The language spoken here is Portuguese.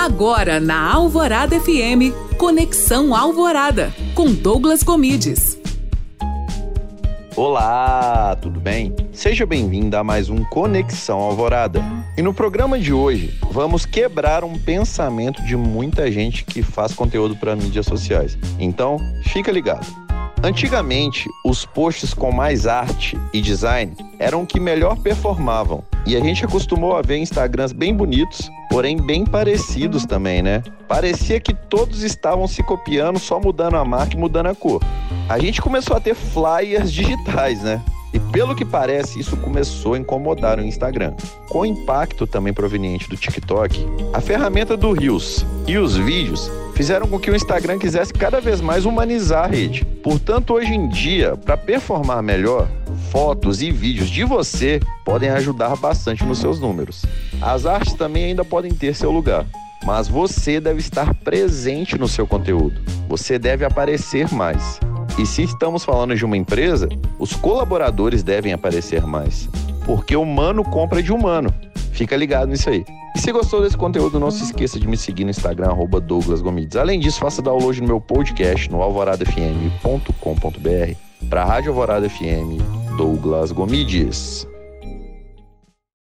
Agora na Alvorada FM, Conexão Alvorada, com Douglas Comides. Olá, tudo bem? Seja bem-vinda a mais um Conexão Alvorada. E no programa de hoje, vamos quebrar um pensamento de muita gente que faz conteúdo para mídias sociais. Então, fica ligado. Antigamente, os posts com mais arte e design eram o que melhor performavam. E a gente acostumou a ver Instagrams bem bonitos, porém bem parecidos também, né? Parecia que todos estavam se copiando, só mudando a marca e mudando a cor. A gente começou a ter flyers digitais, né? Pelo que parece, isso começou a incomodar o Instagram. Com impacto também proveniente do TikTok, a ferramenta do Reels e os vídeos fizeram com que o Instagram quisesse cada vez mais humanizar a rede. Portanto, hoje em dia, para performar melhor, fotos e vídeos de você podem ajudar bastante nos seus números. As artes também ainda podem ter seu lugar, mas você deve estar presente no seu conteúdo. Você deve aparecer mais. E se estamos falando de uma empresa, os colaboradores devem aparecer mais, porque humano compra de humano. Fica ligado nisso aí. E se gostou desse conteúdo, não se esqueça de me seguir no Instagram, arroba Douglas Gomides. Além disso, faça download no meu podcast no alvoradafm.com.br para a Rádio Alvorada FM, Douglas Gomides.